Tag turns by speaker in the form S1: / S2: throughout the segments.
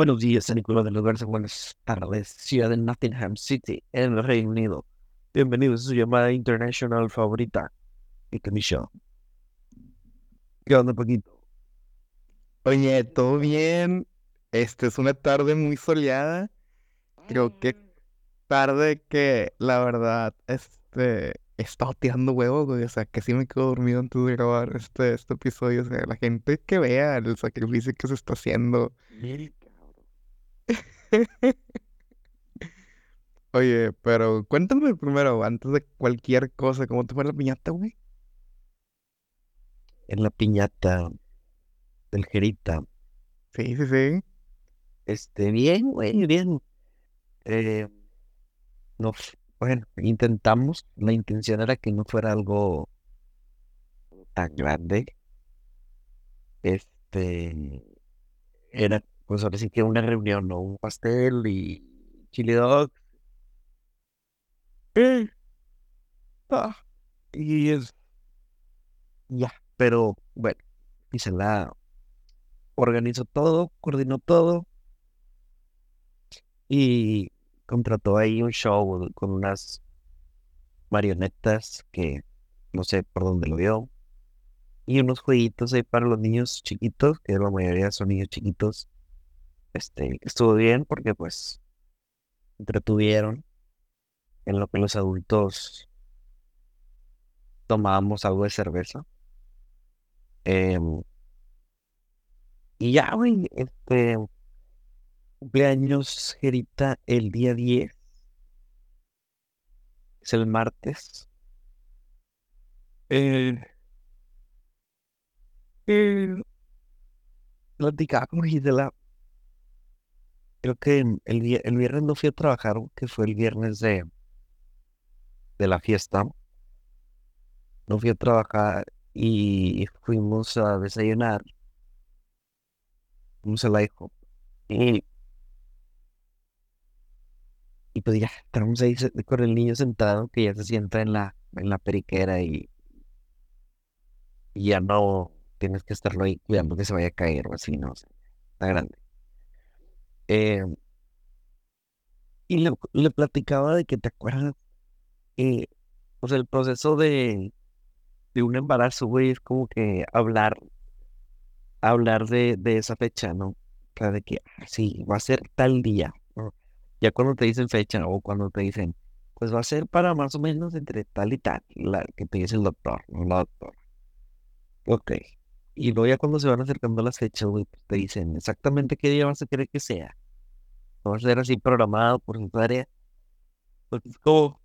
S1: Buenos días, San Nicolás de los Garza. Buenas tardes, ciudad de Nottingham City, en el Reino Unido. Bienvenidos a su llamada internacional favorita, y Show. ¿Qué onda, Paquito?
S2: Oye, ¿todo bien? Este es una tarde muy soleada. Creo que tarde que, la verdad, este, he estado tirando huevos, güey. O sea, que sí me quedo dormido antes de grabar este, este episodio. O sea, la gente que vea el sacrificio que se está haciendo. Oye, pero cuéntame primero, antes de cualquier cosa, ¿cómo te fue la piñata, güey?
S1: En la piñata del Jerita.
S2: Sí, sí, sí.
S1: Este, bien, güey, bien. Eh, no, bueno, intentamos. La intención era que no fuera algo tan grande. Este, era pues ahora sí que una reunión, ¿no? Un pastel y chili dog. Ah, y es. Ya, pero bueno, y se la organizó todo, coordinó todo y contrató ahí un show con unas marionetas que no sé por dónde lo vio y unos jueguitos ahí para los niños chiquitos, que la mayoría son niños chiquitos este, estuvo bien porque pues entretuvieron en lo que los adultos tomábamos algo de cerveza. Em, y ya, güey, este cumpleaños Gerita el día 10. Es el martes. Eh, eh, platicaba con Gisela creo que el, el viernes no fui a trabajar, que fue el viernes de, de la fiesta. No fui a trabajar y fuimos a desayunar. Fuimos al hijo. Y, y pues ya, estamos ahí con el niño sentado que ya se sienta en la, en la periquera y, y ya no tienes que estarlo ahí cuidando que se vaya a caer o así, no, está grande. Eh, y le, platicaba de que te acuerdas, eh, pues el proceso de, de un embarazo, güey, es como que hablar, hablar de, de esa fecha, ¿no? O sea, de que ah, sí, va a ser tal día, Ya cuando te dicen fecha o cuando te dicen, pues va a ser para más o menos entre tal y tal, la que te dice el doctor, no la doctora. Ok. Y luego ya cuando se van acercando las fechas, güey, pues te dicen exactamente qué día vas a querer que sea va a ser así programado por su área. Pues es como,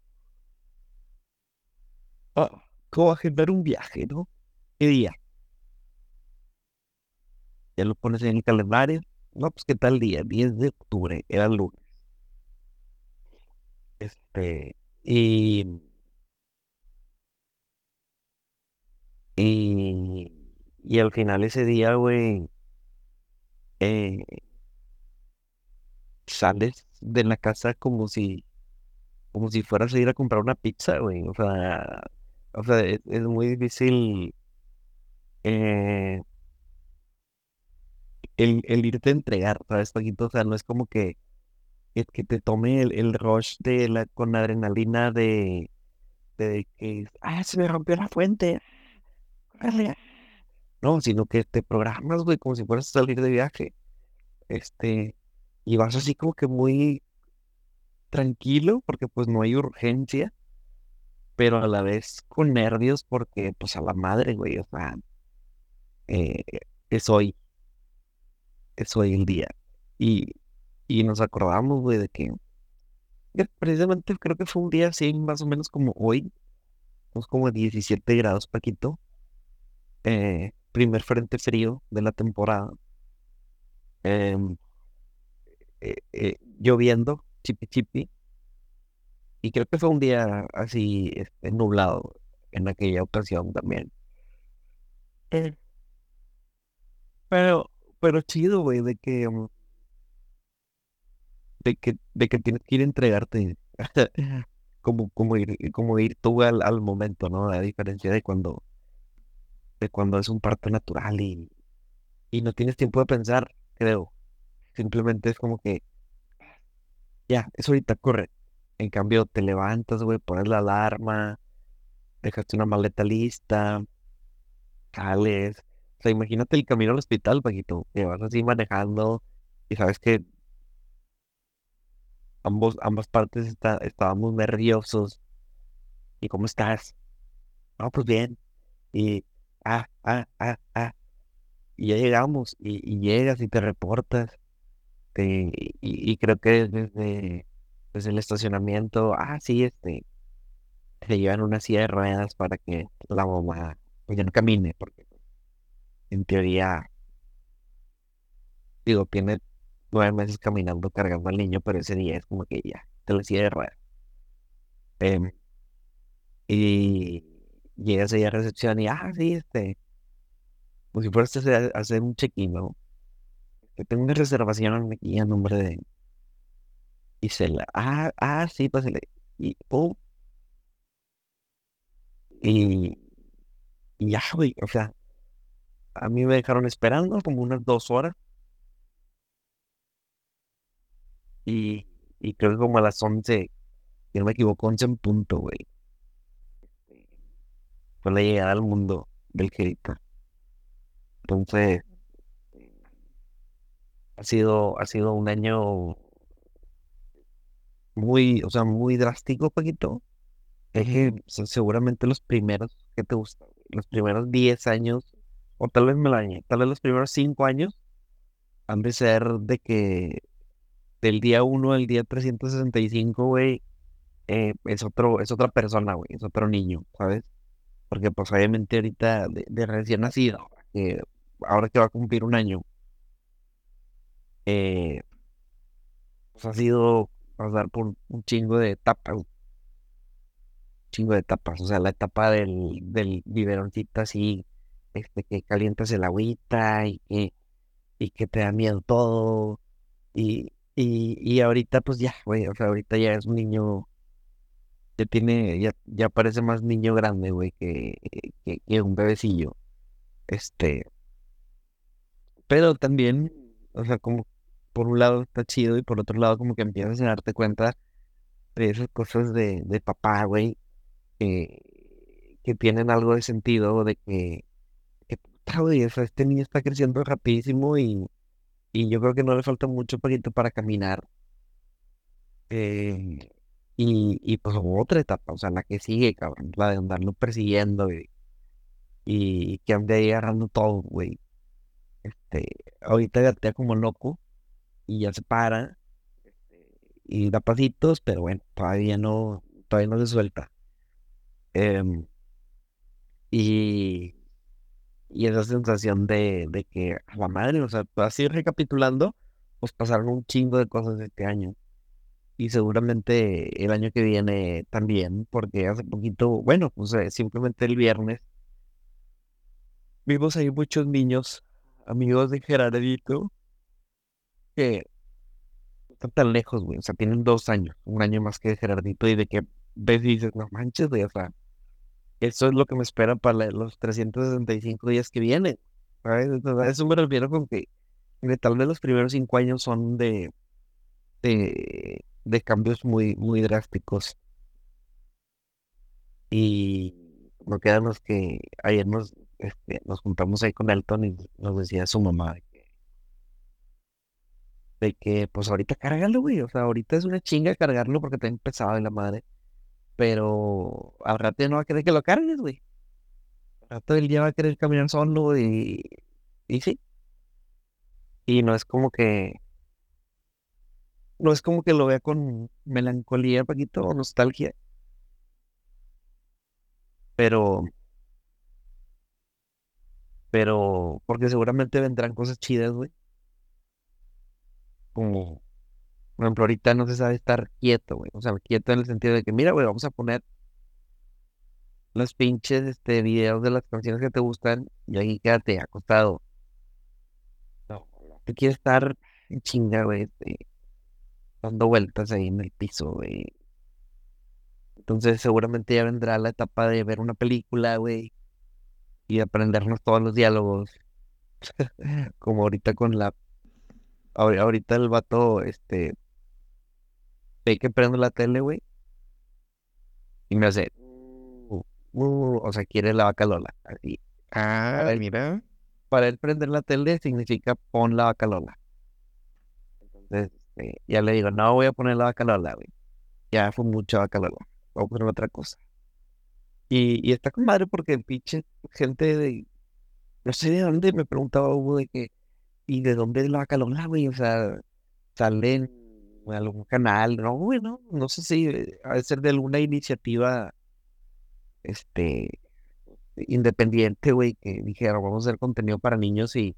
S1: ah, como agendar un viaje, ¿no? ¿Qué día? Ya lo pones en el calendario. No, pues qué tal día, 10 de octubre, era lunes. Este, y, y, y al final ese día, güey, eh, sales de la casa como si, como si fueras a ir a comprar una pizza, güey. O sea, o sea, es, muy difícil eh, el, el, irte a entregar, ¿sabes, Paquito? O sea, no es como que, que, te tome el, el, rush de la, con adrenalina de, de que, ah, se me rompió la fuente. No, sino que te programas, güey, como si fueras a salir de viaje. Este, y vas así como que muy tranquilo porque pues no hay urgencia, pero a la vez con nervios porque pues a la madre, güey, o sea, eh, es hoy, es hoy el día. Y, y nos acordamos, güey, de que, precisamente creo que fue un día así, más o menos como hoy, pues como 17 grados, Paquito, eh, primer frente frío de la temporada. Em, eh, eh, lloviendo, chipi chipi. Y creo que fue un día así este, nublado en aquella ocasión también. Eh, pero, pero chido, güey, de que, mm, de que, de que tienes que ir a entregarte, como, como ir, como ir tú al, al momento, ¿no? A diferencia de cuando, de cuando es un parto natural y, y no tienes tiempo de pensar, creo. Simplemente es como que, ya, es ahorita, corre. En cambio, te levantas, güey, pones la alarma, dejaste una maleta lista, sales. O sea, imagínate el camino al hospital, Paquito, que vas así manejando y sabes que ambos, ambas partes está, estábamos nerviosos. ¿Y cómo estás? No, pues bien. Y, ah, ah, ah, ah. Y ya llegamos, y, y llegas y te reportas. Te, y, creo que desde, desde el estacionamiento, ah, sí, este, te llevan una silla de ruedas para que la mamá pues ya no camine, porque en teoría, digo, tiene nueve meses caminando cargando al niño, pero ese día es como que ya, te la silla de ruedas. Em, y llegas ahí a recepción y, ah, sí, este, como si fueras a hacer, un check-in. Tengo una reservación aquí a nombre de Isela. Ah, ah, sí, pásale. Y, pum. Y, y ya, güey, o sea, a mí me dejaron esperando como unas dos horas. Y, y creo que como a las 11, si no me equivoco, 11 en punto, güey. Fue la llegada al mundo del Jericó. Entonces, ha sido, ha sido un año muy, o sea, muy drástico, Paquito. Es que se- seguramente los primeros, ¿qué te gusta? güey? Los primeros 10 años, o tal vez me la añe, tal vez los primeros 5 años han de ser de que del día uno al día 365, güey, eh, es otro, es otra persona, güey, es otro niño, ¿sabes? Porque pues obviamente ahorita de, de recién nacido, que ahora que va a cumplir un año, eh, pues ha sido pasar por un chingo de etapas, un chingo de etapas, o sea, la etapa del, del biberoncito así, este, que calientas el agüita y que, y que te da miedo todo, y, y, y ahorita pues ya, güey, o sea, ahorita ya es un niño, ya tiene, ya, ya parece más niño grande, güey, que, que, que un bebecillo, este, pero también, o sea, como por un lado está chido y por otro lado como que empiezas a darte cuenta de esas cosas de, de papá, güey, que, que tienen algo de sentido, de que, que puta, güey, o este niño está creciendo rapidísimo y, y yo creo que no le falta mucho poquito para caminar. eh, y, y pues otra etapa, o sea, la que sigue, cabrón, la de andarlo persiguiendo y, y que ande ahí agarrando todo, güey. Este, ahorita gatea como loco y ya se para y da pasitos, pero bueno, todavía no, todavía no se suelta. Em, y, y esa sensación de, de que a la madre, o sea, así recapitulando, pues pasaron un chingo de cosas este año. Y seguramente el año que viene también, porque hace poquito, bueno, pues simplemente el viernes, vimos ahí muchos niños, amigos de Gerardito, que están tan lejos, güey, o sea, tienen dos años, un año más que Gerardito, y de que ves y dices, no manches, güey, o sea, eso es lo que me espera para los 365 días que vienen, ¿sabes? Entonces, eso me refiero con que, tal vez los primeros cinco años son de, de, de cambios muy, muy drásticos. Y no quedan los que ayer nos, este, nos juntamos ahí con Elton y nos decía su mamá de que, pues ahorita cárgalo, güey. O sea, ahorita es una chinga cargarlo porque está empezado de la madre. Pero al rato ya no va a querer que lo cargues, güey. Al rato él ya va a querer caminar solo y, y sí. Y no es como que, no es como que lo vea con melancolía, Paquito, o nostalgia. Pero, pero, porque seguramente vendrán cosas chidas, güey. Como, por ejemplo, ahorita no se sabe estar quieto, güey. O sea, quieto en el sentido de que, mira, güey, vamos a poner los pinches, este, videos de las canciones que te gustan y ahí quédate acostado. No, tú quieres estar en chinga, güey, este, dando vueltas ahí en el piso, güey. Entonces, seguramente ya vendrá la etapa de ver una película, güey, y aprendernos todos los diálogos, como ahorita con la ahorita el vato, este, ve que prendo la tele, güey, y me hace, "Uh, uh", o sea, quiere la vaca Lola. Así.
S2: Ah,
S1: Para él,
S2: mira.
S1: para él prender la tele significa pon la vaca Lola. Entonces, este, ya le digo, no voy a poner la vaca Lola, güey. Ya fue mucha vaca Lola. Voy a poner otra cosa. Y, y está con madre porque pinche gente de, no sé de dónde, me preguntaba Hugo de que, ¿y de dónde es la vaca Lola, güey? O sea, sale en algún canal, no, güey, no, sé si eh, ha de ser de alguna iniciativa, este, independiente, güey, que dijeron, vamos a hacer contenido para niños y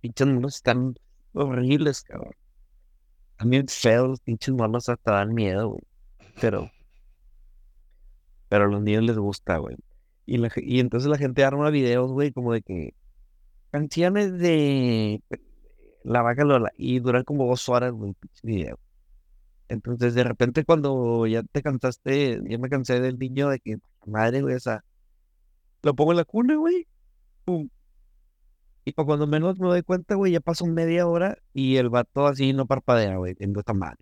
S1: pinches monos están horribles, cabrón. También feos, pinches monos hasta dan miedo, güey. Pero, pero a los niños les gusta, güey. Y, la y entonces la gente arma videos, güey, como de que canciones de La Vaca Lola y duran como dos horas, pinche video. Entonces de repente cuando ya te cansaste, ya me cansé del niño de que, madre, güey, o sea, lo pongo en la cuna, güey, pum. Y cuando menos me doy cuenta, güey, ya pasó media hora y el vato así no parpadea, güey, viendo esta madre.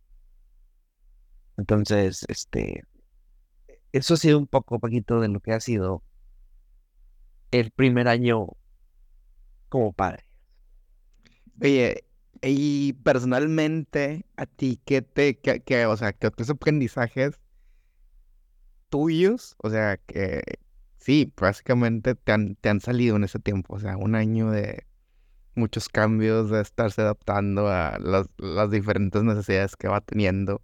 S1: Entonces, este, eso ha sido un poco, poquito de lo que ha sido el primer año como padre.
S2: Oye, y personalmente, a ti, ¿qué te, qué, qué- o sea, qué otros aprendizajes tuyos, o sea, que sí, básicamente te han, te han salido en ese tiempo, o sea, un año de muchos cambios, de estarse adaptando a las, las diferentes necesidades que va teniendo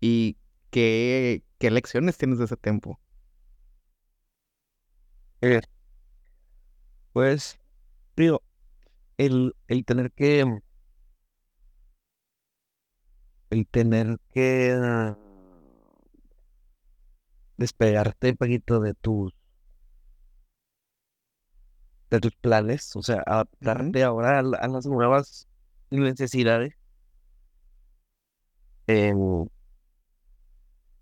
S2: y qué, qué lecciones tienes de ese tiempo.
S1: Eh, pues, digo, el, el tener que, el tener que ah, despegarte un poquito de tus, de tus planes, o sea, adaptarte ahora a, a las nuevas necesidades. eh,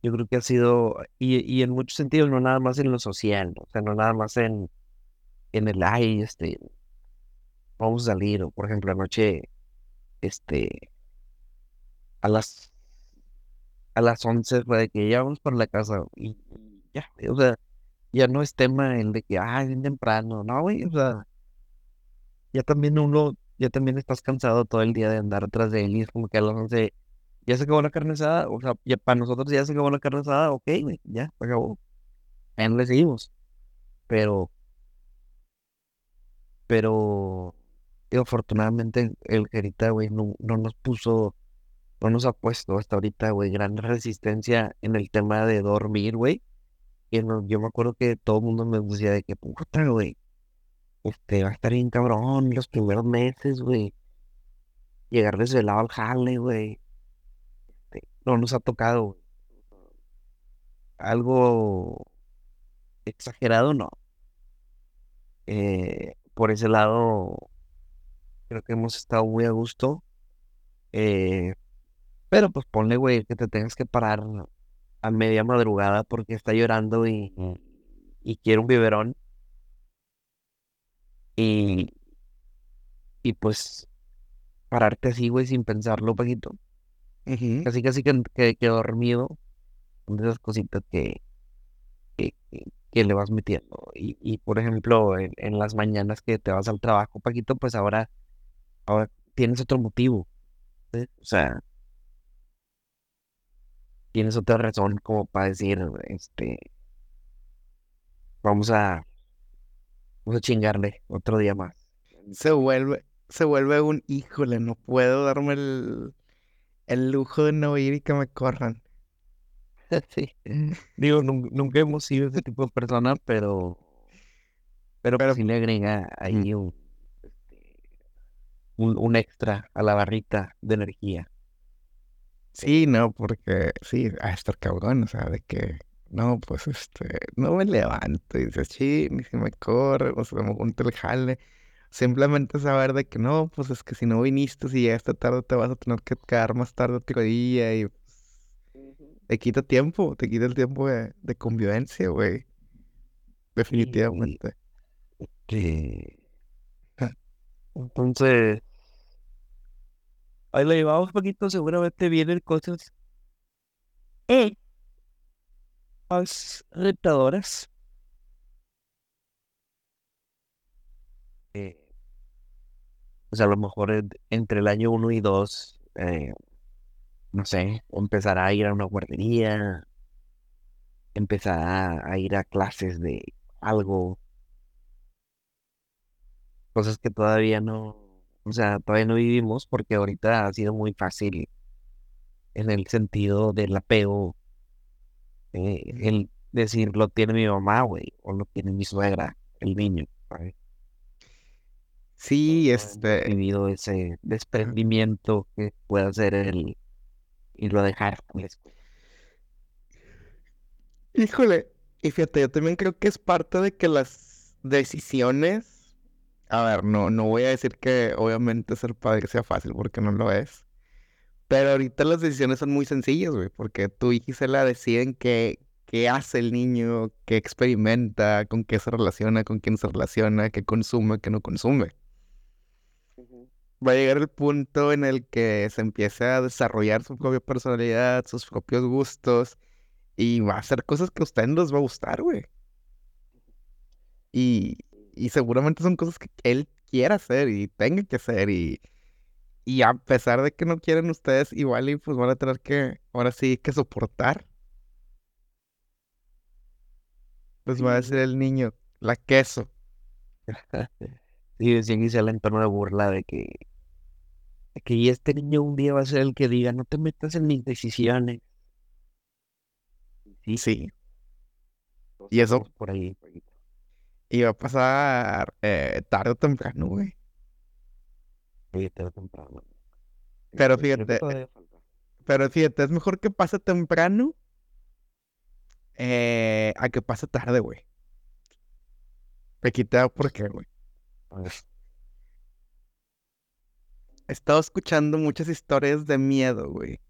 S1: yo creo que ha sido, y, y en muchos sentidos, no nada más en lo social, o sea, no nada más en, en el, ay, este, vamos a salir, o por ejemplo, anoche, este, a las, a las 11 fue de que ya vamos para la casa, y, ya, o sea, ya no es tema el de que, ay, bien temprano, no, güey, o sea, ya también uno, ya también estás cansado todo el día de andar atrás de él y es como que a las 11 ya se acabó la carne asada, o sea, ya para nosotros ya se acabó la carne asada, ok, güey, ya, se acabó, ya no le seguimos, pero, pero, digo, afortunadamente el Jerita, güey, no, no nos puso, no nos ha puesto hasta ahorita, güey, gran resistencia en el tema de dormir, güey, y no- yo me acuerdo que todo el mundo me decía de que, puta, güey, este, va a estar bien cabrón los primeros meses, güey, llegar desvelado al jale, güey, este, no nos ha tocado, güey. algo exagerado, no. Eh, por ese lado, creo que hemos estado muy a gusto. eh, pero pues ponle, güey, que te tengas que parar a media madrugada porque está llorando y, y quiere un biberón. Y, y pues pararte así, güey, sin pensarlo un poquito.
S2: Ujú.
S1: Casi, casi que, que, que dormido. Son de esas cositas que, que, que- que le vas metiendo. Y, y por ejemplo, en, en las mañanas que te vas al trabajo, Paquito, pues ahora, ahora tienes otro motivo. ¿sí? O sea, tienes otra razón como para decir, este, vamos a, vamos a chingarle otro día más.
S2: Se vuelve, se vuelve un híjole, no puedo darme el, el lujo de no ir y que me corran.
S1: Sí. Digo, nun- nunca hemos sido ese tipo de persona, pero, pero
S2: Pero
S1: pues sí le agrega ahí un, un, un extra a la barrita de energía.
S2: sí, no, porque sí, a estar cabrón, o sea, de que no, pues este, no me levanto y dices, sí, ni si me corre, o sea, me junto el jale. Simplemente saber de que no, pues es que si no viniste, si llegaste tarde, te vas a tener que quedar más tarde otro día y pues, te quita tiempo, te quita el tiempo de, de convivencia, güey. Definitivamente.
S1: Que... Entonces, Ahí lo llevamos poquito, seguramente vienen cosas eh, más rentadoras. Eh, pues a lo mejor en- entre el año 1 y 2, eh, no sé, empezará a ir a una guardería, empezará a ir a clases de algo, cosas que todavía no, o sea, todavía no vivimos porque ahorita ha sido muy fácil en el sentido del apego, eh, el decir lo tiene mi mamá, güey, o lo tiene mi suegra, el niño, ¿sabes?
S2: Sí, este,
S1: vivido ese desprendimiento que puede hacer el irlo a dejar a la escuela.
S2: híjole, y fíjate, yo también creo que es parte de que las decisiones, a ver, no, no voy a decir que obviamente ser padre sea fácil porque no lo es, pero ahorita las decisiones son muy sencillas, güey, porque tú y Gisela deciden qué, qué hace el niño, qué experimenta, con qué se relaciona, con quién se relaciona, qué consume, qué no consume. Va a llegar el punto en el que se empiece a desarrollar su propia personalidad, sus propios gustos, y va a hacer cosas que a ustedes no les va a gustar, güey. Y, y seguramente son cosas que él quiera hacer y tenga que hacer, y, y a pesar de que no quieren ustedes, igual y pues van a tener que, ahora sí, que soportar. Les va a decir el niño, la queso.
S1: Y decía Gisela en tono de burla de que, de que este niño un día va a ser el que diga, no te metas en mis decisiones. Sí,
S2: Sí, y eso
S1: estamos por ahí.
S2: Iba a pasar eh, tarde o temprano, güey.
S1: Oye, tarde o temprano.
S2: Pero fíjate,
S1: falta.
S2: Pero fíjate, es mejor que pase temprano eh, a que pase tarde, güey. Me quité por qué, güey. He estado escuchando muchas historias de miedo, güey.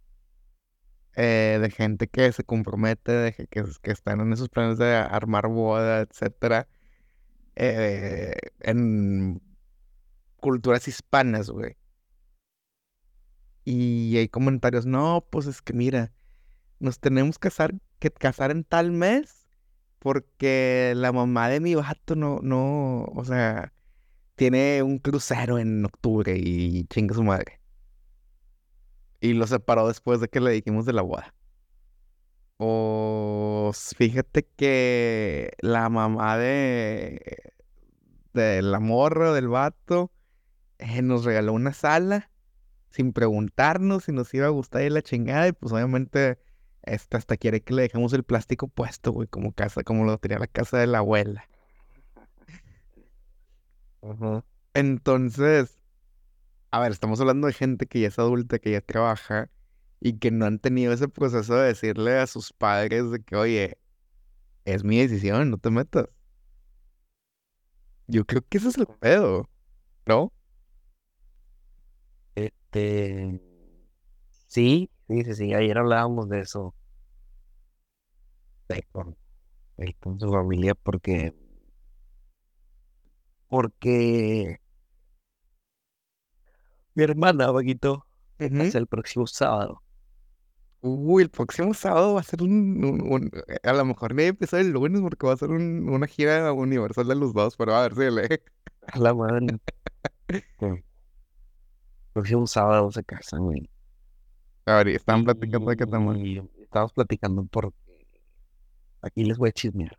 S2: eh, de gente que se compromete, de que, que, que están en esos planes de armar boda, etcétera. Eh, en culturas hispanas, güey. Y hay comentarios, no, pues es que mira, nos tenemos que casar, que casar en tal mes porque la mamá de mi vato no, no, o sea, tiene un crucero en octubre y chinga su madre. Y lo separó después de que le dijimos de la boda. O fíjate que la mamá de, de la morra, del vato, eh, nos regaló una sala sin preguntarnos si nos iba a gustar y la chingada. Y pues obviamente este, hasta quiere que le dejemos el plástico puesto, güey, como casa, como lo tenía la casa de la abuela. Entonces, a ver, estamos hablando de gente que ya es adulta, que ya trabaja y que no han tenido ese proceso de decirle a sus padres de que, oye, es mi decisión, no te metas. Yo creo que ese es el pedo, ¿no?
S1: Este, sí, sí, sí, sí, ayer hablábamos de eso, de con, con su familia, porque, porque mi hermana, Vaguito,
S2: Ujú.
S1: casa el próximo sábado.
S2: Uy, el próximo sábado va a ser un, un- un- a lo mejor ni empezó el lunes porque va a ser un- una gira universal de los dos, pero a ver, síguele.
S1: A la madre. que próximo sábado se casan, güey.
S2: A ver, y estaban platicando de qué tema.
S1: Y estábamos platicando porque aquí les voy a chismear.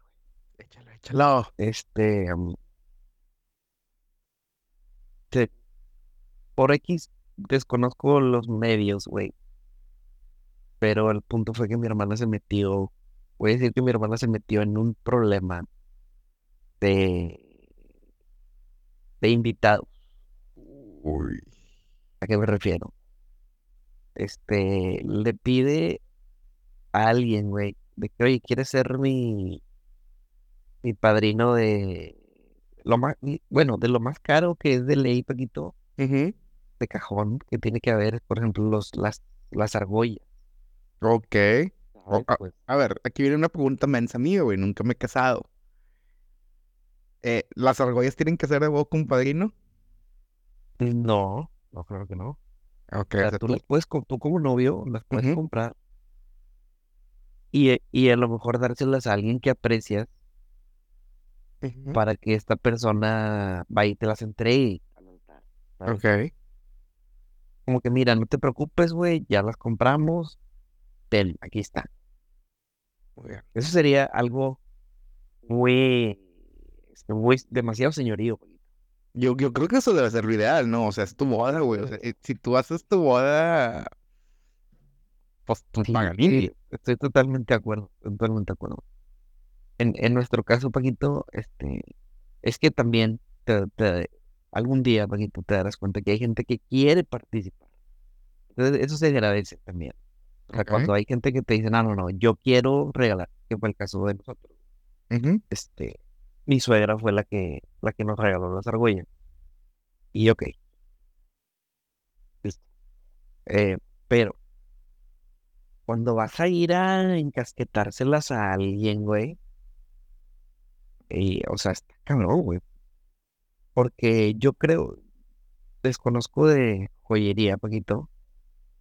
S2: Échalo, échalo.
S1: Este, se- por X desconozco los medios, güey. Pero el punto fue que mi hermana se metió, voy a decir que mi hermana se metió en un problema de, de invitados.
S2: Uy.
S1: ¿A qué me refiero? Este, le pide a alguien, güey, de que, oye, ¿quieres ser mi, mi padrino de lo más, bueno, de lo más caro que es de ley, Paquito, de cajón, que tiene que haber, por ejemplo, los, las, las argollas.
S2: Ok. O-
S1: ¿sabes?
S2: a,
S1: Pues,
S2: a ver, aquí viene una pregunta mensa mía, güey. Nunca me he casado. Eh, ¿las argollas tienen que ser de vos, compadrino?
S1: no, no, claro que no.
S2: Ok,
S1: O sea,
S2: o sea,
S1: tú
S2: tú-
S1: las puedes, tú como novio, las puedes comprar y, e- y a lo mejor dárselas a alguien que aprecias para que esta persona vaya y te las entregue. ¿sabes?
S2: Ok.
S1: Como que mira, no te preocupes, güey, ya las compramos, ten, aquí está.
S2: Muy bien.
S1: Eso sería algo muy, este, muy demasiado señorío.
S2: Yo, yo creo que eso debe ser lo ideal, ¿no? O sea, es tu boda, güey. O sea, eh, si tú haces tu boda, pues tú
S1: Sí,
S2: pagas
S1: sí, estoy totalmente de acuerdo, totalmente de acuerdo. En, en nuestro caso, Paquito, este, es que también te, te- algún día, Paquito, te darás cuenta que hay gente que quiere participar. Entonces, eso se agradece también. O sea, cuando hay gente que te dice, no, no, no, yo quiero regalar, que fue el caso de nosotros. Este, mi suegra fue la que, la que nos regaló las argollas. Y ok. Listo. Eh, pero cuando vas a ir a encasquetárselas a alguien, güey, y, o sea, está cabrón, güey. Porque yo creo, desconozco de joyería, Paquito,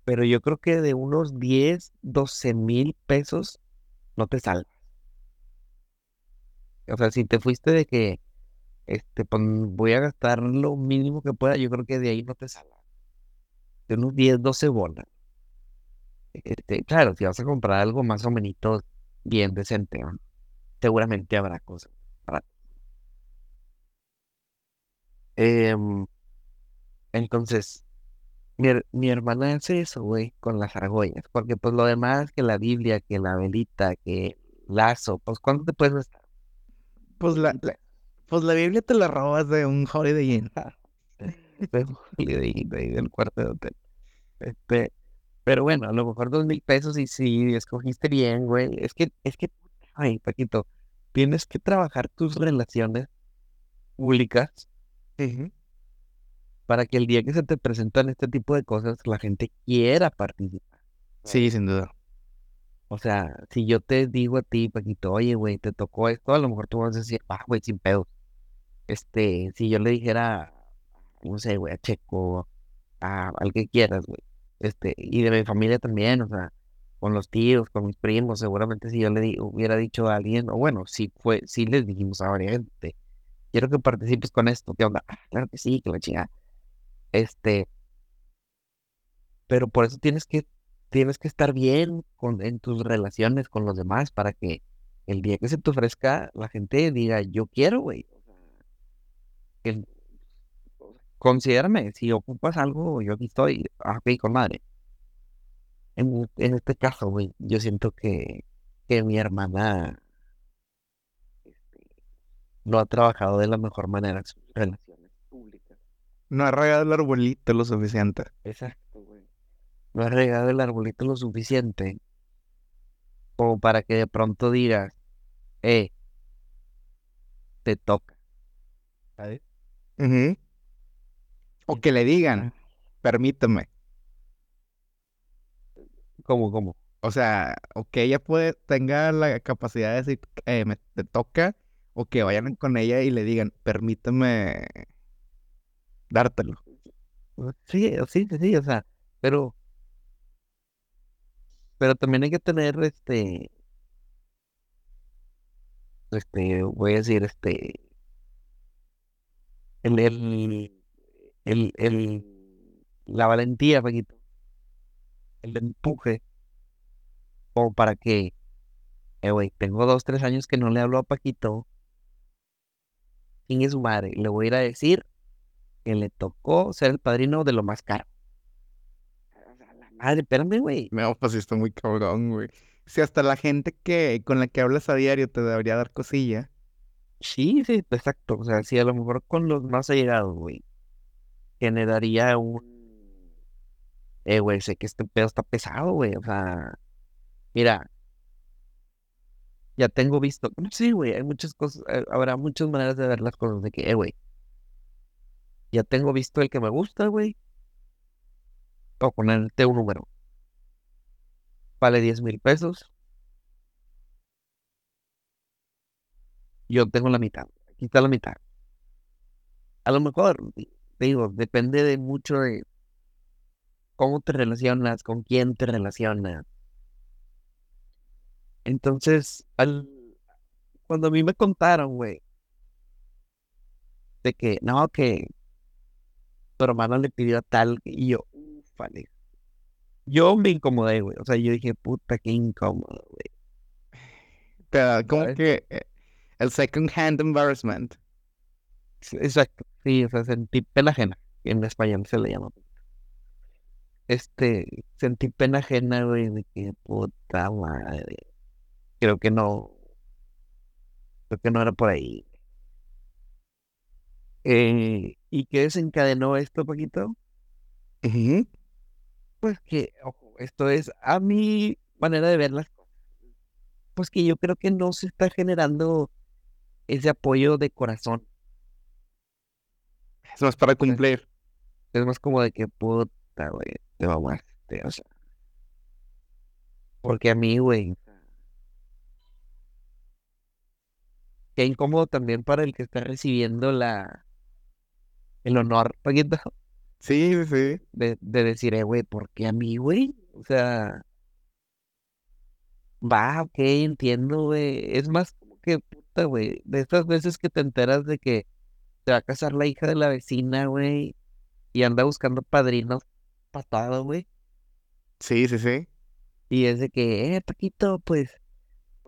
S1: pero yo creo que de unos 10, 12 mil pesos no te salvas. O sea, si te fuiste de que, este, pues, voy a gastar lo mínimo que pueda, yo creo que de ahí no te salvas. De unos 10, 12 bolas. Este, claro, si vas a comprar algo más o menos bien decente, seguramente habrá cosas. Em, entonces, mi, her- mi hermana hace eso, güey, con las argollas, porque pues lo demás, que la Biblia, que la velita, que lazo, pues ¿cuánto te puedes gastar?
S2: Pues la, la- pues la Biblia te la robas de un Holiday Inn.
S1: Pero, y de ahí- de ahí del cuarto de hotel. Este, pero bueno, a lo mejor dos mil pesos y si escogiste bien, güey. Es que, es que, ay, Paquito, tienes que trabajar tus relaciones públicas. Para que el día que se te presentan este tipo de cosas, la gente quiera participar.
S2: Sí, sin duda.
S1: O sea, si yo te digo a ti, Paquito, oye, güey, te tocó esto, a lo mejor tú vas a decir, ah, güey, sin pedos. Este, si yo le dijera, no sé, güey, a Checo, a, al que quieras, güey. Este, y de mi familia también, o sea, con los tíos, con mis primos, seguramente si yo le di- hubiera dicho a alguien, o bueno, si fue, si les dijimos a varias gente, quiero que participes con esto, ¿qué onda? Ah, claro que sí, que la chingada. Este, pero por eso tienes que, tienes que estar bien con, en tus relaciones con los demás para que el día que se te ofrezca, la gente diga, yo quiero, güey. Considérame, si ocupas algo, yo aquí estoy, ah, ok, con madre. En, en este caso, güey, yo siento que, que mi hermana este, no ha trabajado de la mejor manera relaciones públicas.
S2: No ha regado el arbolito lo suficiente.
S1: Exacto, güey. No has regado el arbolito lo suficiente como para que de pronto digas, eh, te toca. ¿Sabes?
S2: Ujú. O que le digan, permíteme.
S1: ¿Cómo, cómo?
S2: O sea, o que ella puede, tenga la capacidad de decir, eh, me te toca, o que vayan con ella y le digan, permíteme dártelo.
S1: Sí, sí, sí, sí, o sea, pero, pero también hay que tener este, este, voy a decir, este, el, el, el, la valentía, Paquito, el empuje, como para que, eh, güey, tengo dos, tres años que no le hablo a Paquito, ¿quién es su madre? Le voy a ir a decir que le tocó ser el padrino de lo más caro. O sea, la madre, espérame, güey.
S2: No, pues sí está muy cabrón, güey. Si hasta la gente que con la que hablas a diario te debería dar cosilla.
S1: Sí, sí, exacto. O sea, si a lo mejor con los más allegados, güey, generaría un... Eh, güey, sé que este pedo está pesado, güey. O sea, mira, ya tengo visto... Sí, güey, hay muchas cosas, eh, habrá muchas maneras de ver las cosas de que, eh, güey, ya tengo visto el que me gusta, güey. O ponerte un número. Vale 10 mil pesos. Yo tengo la mitad. Aquí está la mitad. A lo mejor, digo, depende de mucho de, cómo te relacionas, con quién te relacionas. Entonces, al, cuando a mí me contaron, güey, de que, no, que tu hermano le pidió a tal, y yo, ufale. Yo me incomodé, güey. O sea, yo dije, puta, qué incómodo, güey.
S2: Pero como que eh, el second hand embarrassment.
S1: Exacto. Sí, o sea, sentí pena ajena. En español se le llama. Este, sentí pena ajena, güey, de que puta madre. Creo que no, creo que no era por ahí. Eh, ¿y qué desencadenó esto, Paquito?
S2: Ujú.
S1: Pues que, ojo, esto es a mi manera de ver las cosas. Pues que yo creo que no se está generando ese apoyo de corazón.
S2: Es más para cumplir.
S1: Es más como de que puta, güey, te mamaste, o sea. Porque a mí, güey, qué incómodo también para el que está recibiendo la, el honor, Paquito,
S2: Sí, sí, sí.
S1: de, de decir, eh, güey, ¿por qué a mí, güey? O sea, va, ok, entiendo, güey. Es más como que, puta, güey, de estas veces que te enteras de que se va a casar la hija de la vecina, güey, y anda buscando padrinos patado, güey.
S2: Sí, sí, sí.
S1: Y es de que, eh, Paquito, pues,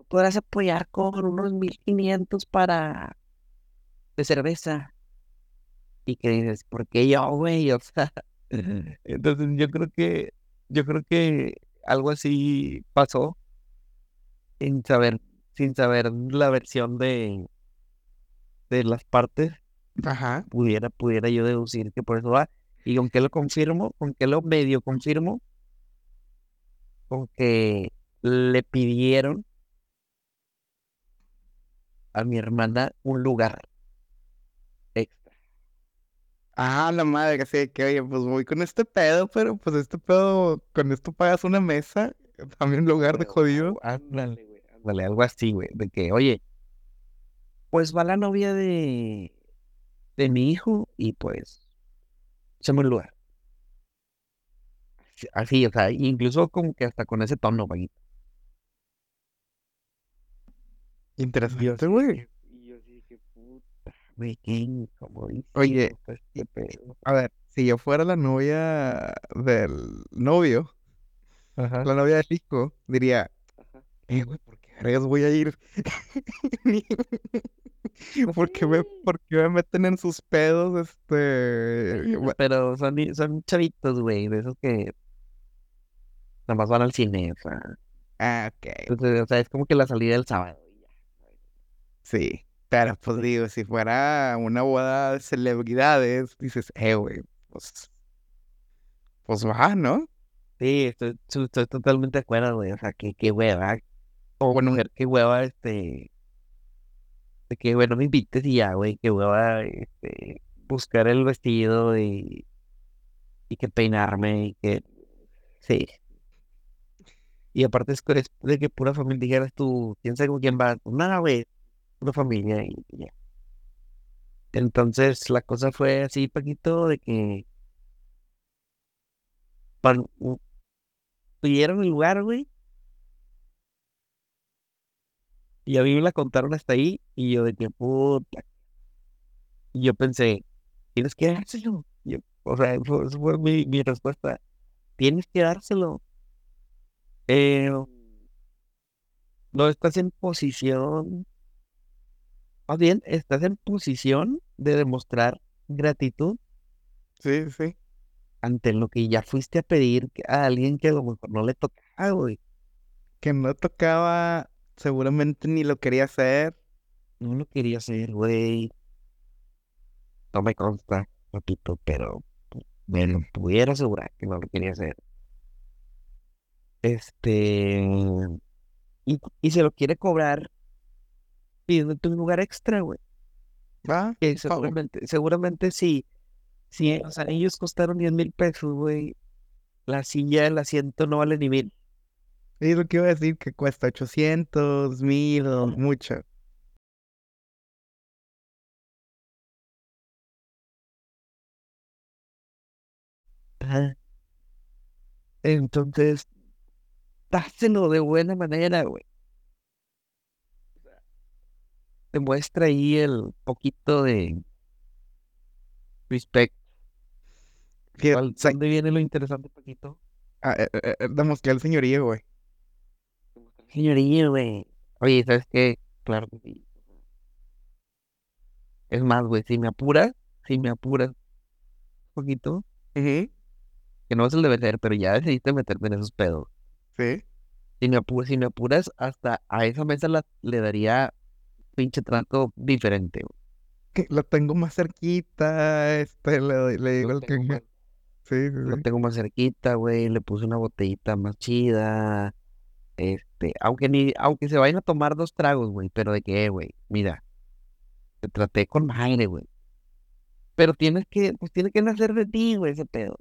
S1: podrás apoyar con unos 1500 para de cerveza. Y que dices, ¿por qué yo, güey? O sea, entonces yo creo que, yo creo que algo así pasó sin saber, sin saber la versión de, de las partes,
S2: Ajá.
S1: pudiera, pudiera yo deducir que por eso va. Y con qué lo confirmo, con qué lo medio confirmo, con que le pidieron a mi hermana un lugar.
S2: Ah, la madre, así de que, oye, pues voy con este pedo, pero pues este pedo, con esto pagas una mesa, también un lugar de
S1: Pero,
S2: jodido.
S1: Ándale, güey, ándale, algo así, güey, de que, oye, pues va la novia de, de mi hijo y pues, echame un lugar. Así, así, o sea, incluso como que hasta con ese tono, Paquito. Y yo
S2: Interesante,
S1: así
S2: güey.
S1: que- y yo así de que, qué incomodísimo
S2: Oye,
S1: este pedo.
S2: A ver, si yo fuera la novia del novio,
S1: Ajá.
S2: la novia del hijo, diría, eh, güey, ¿por qué vergas voy a ir? ¿Por qué me, por qué me meten en sus pedos? Este,
S1: Pero son, son chavitos, güey, de esos que nada más van al cine, o sea.
S2: ah, ok,
S1: Entonces, o sea, es como que la salida del sábado.
S2: sí. Pero pues digo, si fuera una boda de celebridades, dices, eh, güey, pues, pues va, ¿no?
S1: Sí, estoy, totalmente de acuerdo, güey. O sea, que qué hueva. Como
S2: Bueno,
S1: qué hueva, este. De que, bueno, me invites y ya, güey. Qué hueva, este. Buscar el vestido y. Y que peinarme y que. Sí. Y aparte es, de que pura familia dijeras tú, quién sabe con quién vas. Pues nada, güey. Pura familia y ya. Entonces la cosa fue así, Paquito, de que. pan- pidieron el lugar, güey. Y a mí me la contaron hasta ahí. Y yo de que puta. Y yo pensé, tienes que dárselo. Yo, o sea, esa fue mi, mi respuesta. Tienes que dárselo. Eh, no estás en posición, más bien, estás en posición de demostrar gratitud
S2: sí, sí.
S1: ante lo que ya fuiste a pedir a alguien que a lo mejor no le tocaba, güey.
S2: Que no tocaba, seguramente ni lo quería hacer.
S1: No lo quería hacer, güey. No me consta, repito, pero me lo pudiera asegurar que no lo quería hacer. Este, y, y se lo quiere cobrar pidiéndote un lugar extra, güey.
S2: Va,
S1: Que
S2: por favor.
S1: seguramente, seguramente sí, sí, o sea, ellos costaron 10 mil pesos, güey. La silla, el asiento no vale ni mil.
S2: Y lo que iba a decir que cuesta 800, 1000, o mucho.
S1: Ajá. Entonces, dáselo de buena manera, güey. Demuestra ahí el poquito de respect.
S2: Que,
S1: ¿Cuál-
S2: se-
S1: ¿Dónde viene lo interesante, Paquito?
S2: ah, eh, eh, eh, demostrar el señorío, güey.
S1: Señoría, güey. Oye, ¿sabes qué? Claro que sí. Es más, güey, si me apuras, si me apuras un poquito, que no es el deber ser, pero ya decidiste meterme en esos pedos.
S2: Sí.
S1: Si me apuras, si me apuras, hasta a esa mesa la, le daría pinche trato diferente.
S2: Que Lo tengo más cerquita, este, le, le digo al que...
S1: más-
S2: Sí, sí,
S1: lo
S2: sí.
S1: tengo más cerquita, güey, le puse una botellita más chida, este, aunque ni, aunque se vayan a tomar dos tragos, güey, pero de qué, güey, mira, te traté con madre, güey, pero tienes que, pues tiene que nacer de ti, güey, ese pedo,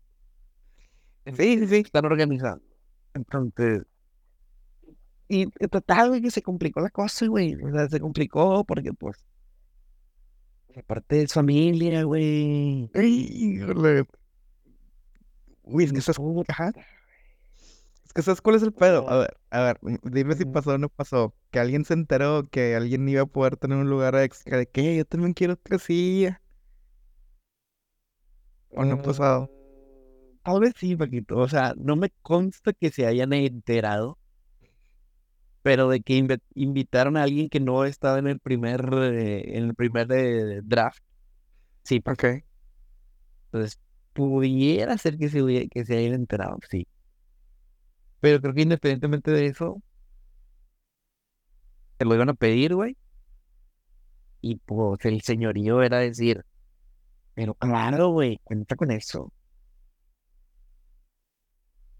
S2: Sí, sí, sí.
S1: están organizados, entonces, y y total, que se complicó la cosa, güey, o sea, se complicó porque, pues, aparte de familia, güey,
S2: Híjole. Uy, es que estás... Ajá. Es que ¿sabes cuál es el pedo? A ver, a ver, mm, dime si pasó o no pasó. Que alguien se enteró que alguien iba a poder tener un lugar extra de que yo también quiero otra silla. ¿O no ha pasado?
S1: Tal vez sí, Paquito. O sea, no me consta que se hayan enterado, pero de que invitaron a alguien que no estaba en el primer, eh, en el primer eh, draft. Sí, pa-
S2: Ok.
S1: entonces pudiera ser que se, hubiera- que se hayan enterado, sí. Pero creo que independientemente de eso, te lo iban a pedir, güey. Y pues el señorío era decir, pero claro, güey, cuenta con eso.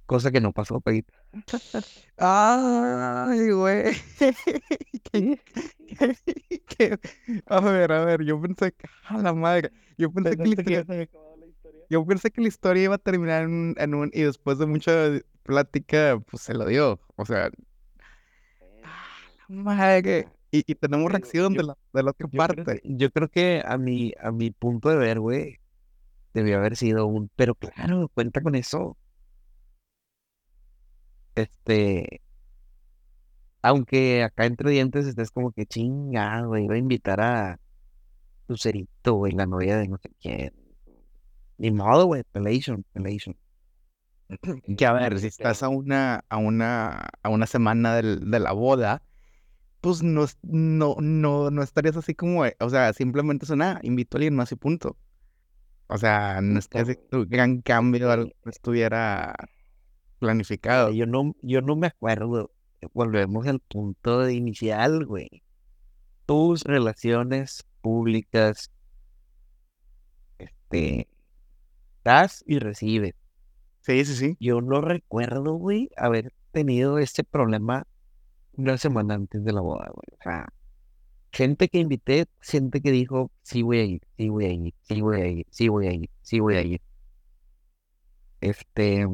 S1: Cosa que no pasó, Paquito.
S2: Ay, güey. A ver, a ver, yo pensé que... A la madre. Yo pensé que la historia... Yo pensé que la historia iba a terminar en un, en un- Y después de mucha plática, pues se lo dio. O sea, madre. Y, y tenemos reacción
S1: yo-
S2: de la, de la otra
S1: Yo creo,
S2: parte.
S1: que, yo creo que a mi, a mi punto de ver, güey, debió haber sido un, pero claro, cuenta con eso. Este, aunque acá entre dientes estés como que chingado, güey, iba a invitar a Lucerito, güey, la novia de no sé quién. Ni modo, güey, pelation, pelation.
S2: Que a ver, si estás a una, a una, a una semana del- de la boda, pues no, no, no, no estarías así como, eh, o sea, simplemente es una, invito a alguien más y punto. O sea, no es que un gran cambio estuviera planificado.
S1: Yo no, yo no me acuerdo. Volvemos al punto de inicial, güey. Tus relaciones públicas, este, das y recibes.
S2: Sí, sí, sí.
S1: Yo no recuerdo, güey, haber tenido este problema una semana antes de la boda, güey. O sea, gente que invité, gente que dijo, sí voy a ir, sí voy a ir, sí voy a ir, sí voy a ir, sí voy a ir. Este,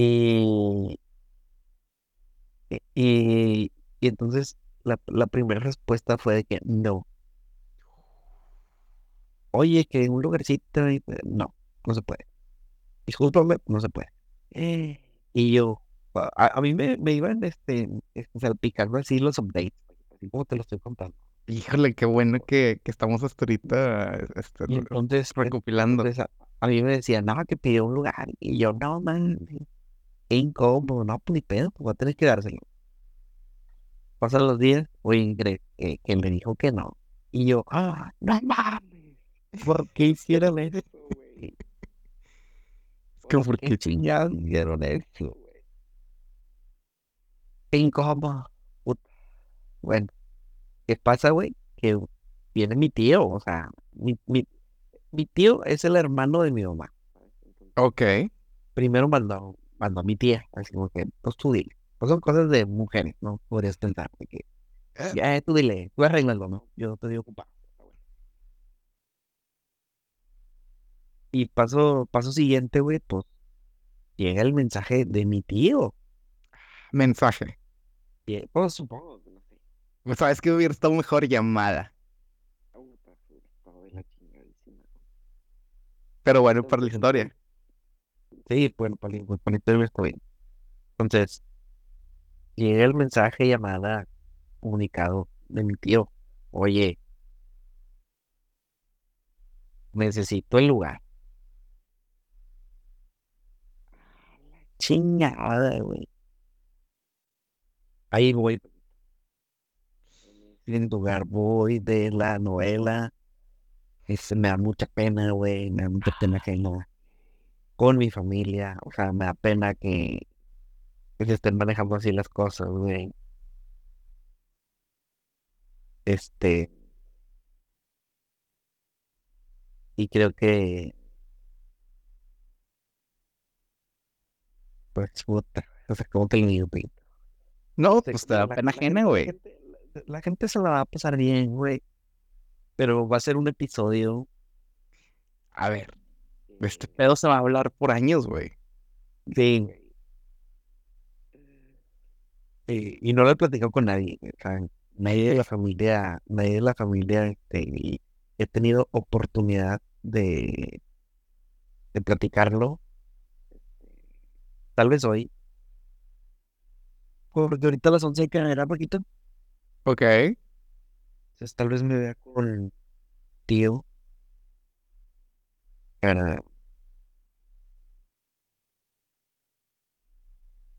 S1: y, y, y entonces la, la primera respuesta fue de que no. Oye, que un lugarcito, pues, no, no se puede. Discúlpame, no se puede. Eh, y yo, a, a mí me, me iban este, este, salpicando así los updates, así como te lo estoy contando.
S2: Híjole, qué bueno que, que estamos hasta ahorita este,
S1: entonces,
S2: recopilando.
S1: entonces a, a mí me decían, no, que pidió un lugar. Y yo, no, man, incómodo, no, pues ni pedo, pues voy a tener que dárselo. Pasan los días, oye, que, que, que le dijo que no. Y yo, ah, no mames, ¿por qué hicieron eso, güey?
S2: que
S1: ¿Por
S2: por
S1: qué chingados hicieron eso, güey? Incómodo. Bueno, ¿qué pasa, güey? Que viene mi tío, o sea, mi, mi, mi tío es el hermano de mi mamá.
S2: Ok.
S1: Primero mandó, mandó a mi tía, así como que, pues tú dile. Pues son cosas de mujeres, ¿no? Podrías pensar, de que,
S2: Eh,
S1: ya, tú dile, tú arréglalo, ¿no? Yo te digo ocupado. Y paso, paso siguiente, güey, pues llega el mensaje de mi tío.
S2: Mensaje.
S1: Y, Pues supongo, no sé.
S2: Pues, Sabes que hubiera estado mejor llamada. Pero bueno, para la historia.
S1: Sí, bueno, para el para el está bien. Entonces, llega el mensaje, llamada, comunicado de mi tío. Oye, necesito el lugar. Chingada, güey. Ahí voy. En lugar voy de la novela. Este, me da mucha pena, güey. Me da mucha pena que no. Con mi familia. O sea, me da pena que, que se estén manejando así las cosas, güey. Este. Y creo que. Pues, puta. O sea, ¿cómo te lo digo, güey?
S2: No, pues te da
S1: la-
S2: pena
S1: la
S2: ajena,
S1: la
S2: güey.
S1: la gente se la va a pasar bien, güey. Pero va a ser un episodio.
S2: A ver, este pedo se va a hablar por años, güey.
S1: Sí, y no lo he platicado con nadie. Nadie de la familia, nadie de la familia, este, he tenido oportunidad de, de platicarlo. Tal vez hoy. Porque ahorita a las 11 hay que ganar poquito.
S2: Ok.
S1: Entonces tal vez me vea con tío. Para,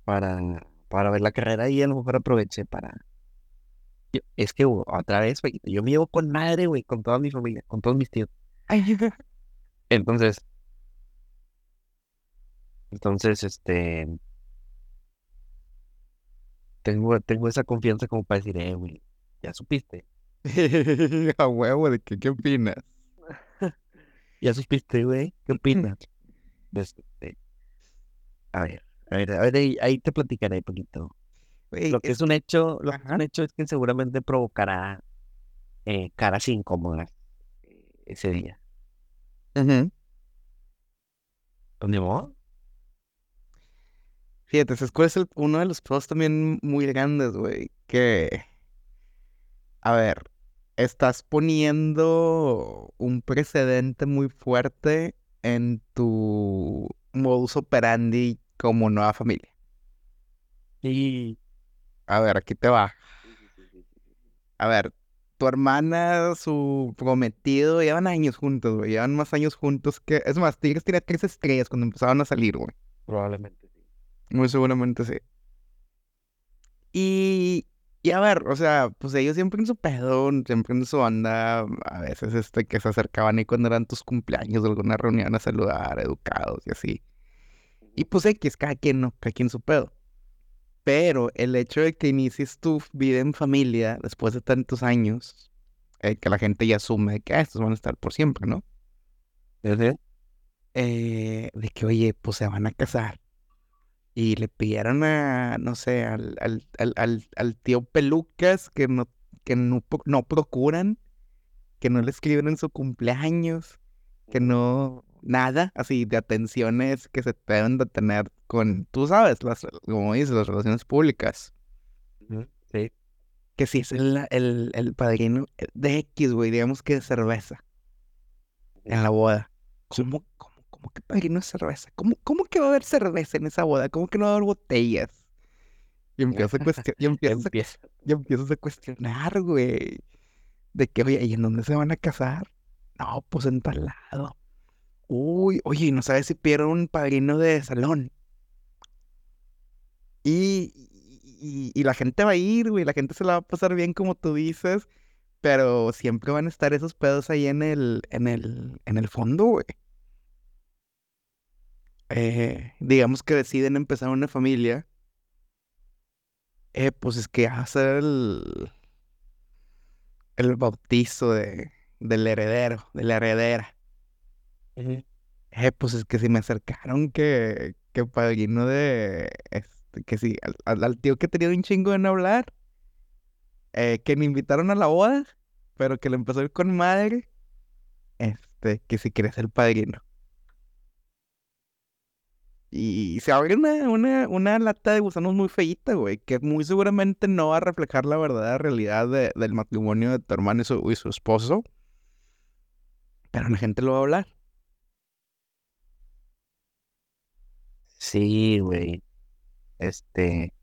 S1: para, para ver la carrera y a lo mejor aproveché para. Yo- es que güey, otra vez, güey, yo me llevo con madre, güey, con toda mi familia, con todos mis tíos. Entonces, entonces, este, tengo, tengo esa confianza como para decir, eh, güey, ya supiste,
S2: A huevo, ¿de qué, qué opinas?
S1: Ya supiste, güey, ¿qué opinas? Pues, este, a ver, a ver, a ver, ahí, ahí te platicaré poquito.
S2: Güey,
S1: Lo que
S2: es-
S1: es un hecho, lo que es un hecho es que seguramente provocará eh, caras incómodas eh, ese día.
S2: Ujú.
S1: ¿Dónde va?
S2: Fíjate, ¿sabes cuál es el- uno de los pros también muy grandes, güey? Que, a ver, estás poniendo un precedente muy fuerte en tu modus operandi como nueva familia.
S1: Sí.
S2: A ver, aquí te va. A ver, tu hermana, su prometido, llevan años juntos, güey. Llevan más años juntos que... Es más, Tigres tenía tres estrellas cuando empezaban a salir, güey.
S1: Probablemente sí.
S2: Muy seguramente sí. Y, y a ver, o sea, pues ellos siempre en su pedo, siempre en su onda, a veces este que se acercaban ahí cuando eran tus cumpleaños alguna reunión a saludar, educados y así. Y pues X, cada quien, ¿no? Cada quien su pedo. Pero el hecho de que inicies tu vida en familia después de tantos años, eh, que la gente ya asume que ah, estos van a estar por siempre, ¿no? Eh, de que, oye, pues se van a casar. Y le pidieron a, no sé, al, al, al, al, tío Pelucas que no, que no, no procuran, que no le escriben en su cumpleaños, que no, nada, así de atenciones que se deben de tener con, tú sabes, las, como dices, las relaciones públicas.
S1: Sí.
S2: Que si es el, el, el padrino de X, güey, digamos que de cerveza en la boda. ¿Cómo, cómo, que padrino de cerveza? ¿Cómo, cómo que va a haber cerveza en esa boda? ¿Cómo que no va a haber botellas? Y empiezas a, cuestion- y empiezas a,
S1: Empieza.
S2: y empiezas a cuestionar, güey. De que, oye, ¿y en dónde se van a casar? No, pues en tal lado. Uy, oye, ¿y no sabes si pidieron un padrino de salón? Y, y, y la gente va a ir, güey, la gente se la va a pasar bien como tú dices, pero siempre van a estar esos pedos ahí en el, en el, en el fondo, güey. Eh, digamos que deciden empezar una familia, eh, pues es que va a ser el, el bautizo de, del heredero, de la heredera. Eh, pues es que si me acercaron que, que padrino de, este, que sí, al, al- al tío que tenía un chingo de no hablar, eh, que me invitaron a la boda, pero que le empezó a ir con madre, este, que si quieres ser padrino. Y se abre una, una, una lata de gusanos muy feíta, güey, que muy seguramente no va a reflejar la verdadera realidad de- del matrimonio de tu hermano y su, y su esposo, pero la gente lo va a hablar.
S1: Sí, güey. Este,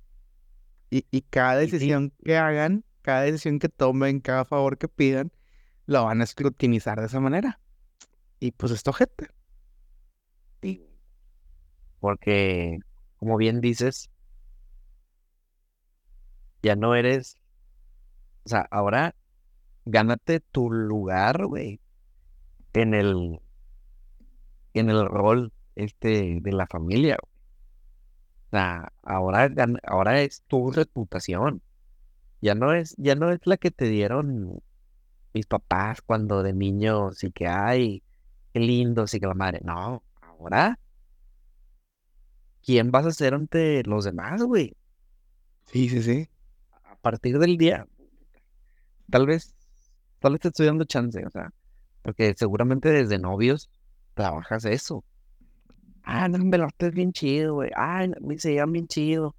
S2: Y, y cada
S1: y
S2: decisión que hagan, cada decisión que tomen, cada favor que pidan, lo van a escrutinizar de esa manera. Y pues esto, gente.
S1: Porque, como bien dices, ya no eres, o sea, ahora gánate tu lugar, güey, en el, en el rol, este, de la familia. O sea, ahora, ahora es tu reputación. Ya no es, ya no es la que te dieron mis papás cuando de niño, sí que ay, qué lindo, sí que la madre. No, ahora, ¿quién vas a ser ante los demás, güey?
S2: Sí, sí, sí.
S1: A partir del día, tal vez, tal vez te estoy dando chance, o sea, porque seguramente desde novios trabajas eso. Ah, no, me lo es bien chido, güey. Ay, me se llevan bien chido.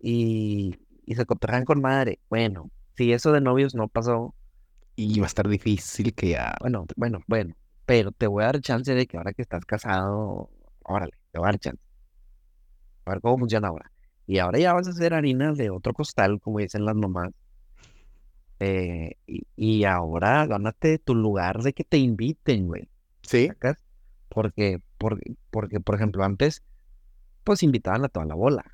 S1: Y, y se cotorrean con madre. Bueno, si eso de novios no pasó,
S2: Y va a estar difícil que ya.
S1: bueno, bueno, bueno, pero te voy a dar chance de que ahora que estás casado, órale, te voy a dar chance. A ver cómo funciona ahora. Y ahora ya vas a hacer harina de otro costal, como dicen las mamás. eh, y, y ahora gánate tu lugar de que te inviten, güey.
S2: Sí.
S1: ¿Sacas? Porque, porque, porque, por ejemplo, antes, pues invitaban a toda la bola.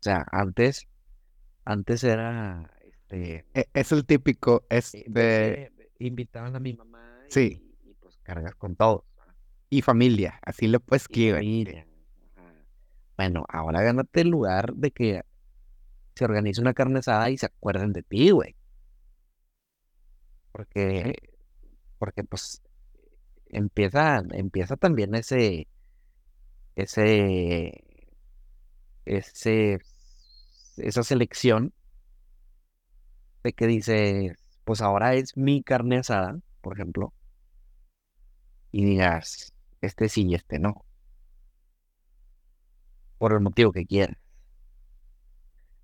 S1: O sea, antes, antes era, este,
S2: E- Es el típico,
S1: eh,
S2: este,
S1: ve- invitaban a mi mamá
S2: Sí.
S1: y, y, pues cargas con todos.
S2: y familia, así le puedes.
S1: Ajá. Bueno, ahora gánate el lugar de que se organice una carne asada y se acuerden de ti, güey. Porque, porque pues empieza, empieza también ese, ese, ese, esa selección de que dice, pues ahora es mi carne asada, por ejemplo, y digas, este sí y este no, por el motivo que quieras.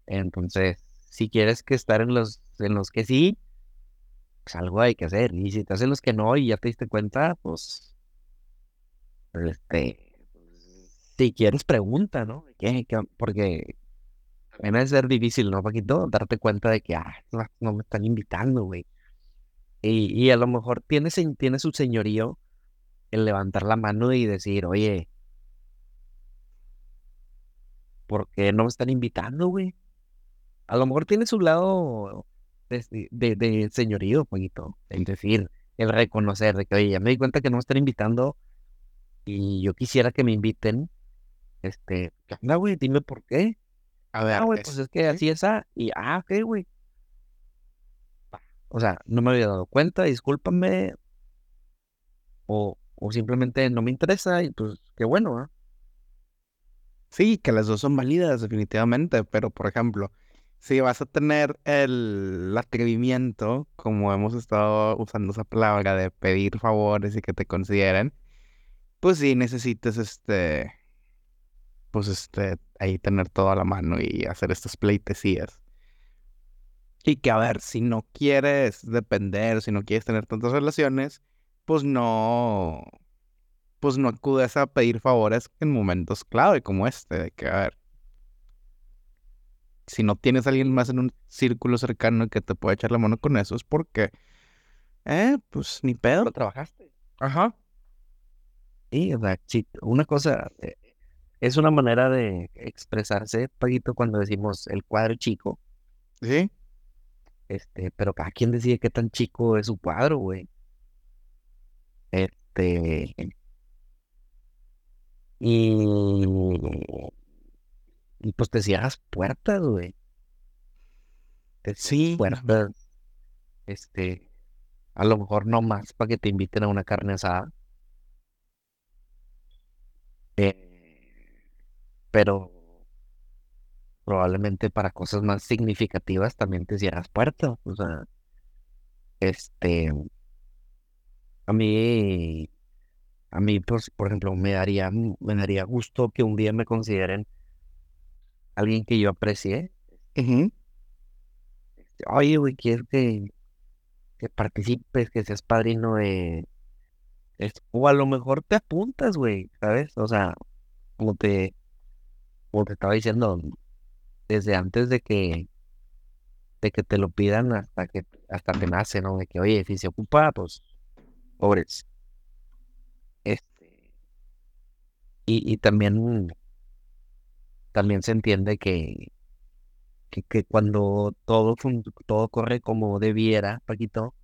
S1: Entonces, si quieres que estar en los, en los que sí, pues algo hay que hacer. Y si estás en los que no y ya te diste cuenta, pues, este, si quieres pregunta, ¿no? ¿Qué, qué? Porque también debe ser difícil, ¿no, Paquito? Darte cuenta de que, ah, no, me están invitando, güey. Y, y a lo mejor tiene, tiene su señorío el levantar la mano y decir, oye, ¿por qué no me están invitando, güey? A lo mejor tiene su lado de, de, de señorío, Paquito. El decir, el reconocer de que, oye, ya me di cuenta que no me están invitando y yo quisiera que me inviten. Este, ¿qué onda, güey? Dime por qué.
S2: A ver,
S1: Ah, güey, pues
S2: es-
S1: es que
S2: sí.
S1: así es, ah, y ah, ok, güey. O sea, no me había dado cuenta, discúlpame, o, o simplemente no me interesa, y pues qué bueno, ¿ah?
S2: Sí, que las dos son válidas, definitivamente, pero por ejemplo, si vas a tener el atrevimiento, como hemos estado usando esa palabra de pedir favores y que te consideren, pues sí necesitas este, pues este, ahí tener todo a la mano y hacer estas pleitesías. Y que a ver, si no quieres depender, si no quieres tener tantas relaciones, pues no, pues no acudes a pedir favores en momentos clave como este, de que, a ver, si no tienes a alguien más en un círculo cercano que te pueda echar la mano con eso, es porque, eh, pues ni pedo.
S1: ¿Lo trabajaste?
S2: Ajá.
S1: Sí, o sea, una cosa, eh, es una manera de expresarse, Paquito, cuando decimos el cuadro chico,
S2: Sí,
S1: este, pero cada quien decide qué tan chico es su cuadro, güey. Este, y, y pues te cierras puertas, güey. Te
S2: Sí,
S1: puertas, este, a lo mejor no más para que te inviten a una carne asada. eh, pero probablemente para cosas más significativas también te cierras puertas. O sea, este, a mí, a mí, pues, por ejemplo, me daría, me daría gusto que un día me consideren alguien que yo aprecie. Este, Oye, güey, quiero que, que participes, que seas padrino de... esto". O a lo mejor te apuntas, güey, ¿sabes? O sea, como te, como te estaba diciendo, desde antes de que, de que te lo pidan hasta que, hasta te nace, ¿no? De que, oye, si se ocupa, pues, pobres. Este, y, y también, también se entiende que, que, que cuando todo, todo corre como debiera, Paquito,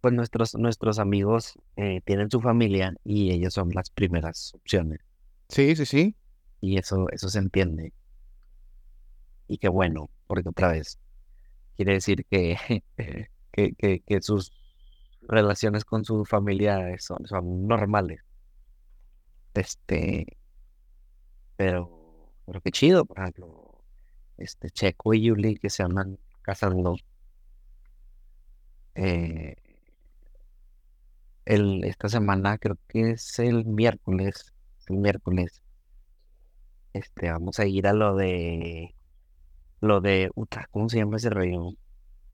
S1: pues nuestros, nuestros amigos eh, tienen su familia y ellos son las primeras opciones.
S2: Sí, sí, sí.
S1: Y eso, eso se entiende. Y qué bueno, porque otra vez quiere decir que, que, que, que sus relaciones con su familia son, son normales. Este, pero, pero qué chido, por ejemplo, este Checo y Yuli que se andan casando. eh, el, esta semana, creo que es el miércoles, el miércoles, este, vamos a ir a lo de, lo de, ¿cómo se llama ese rollo?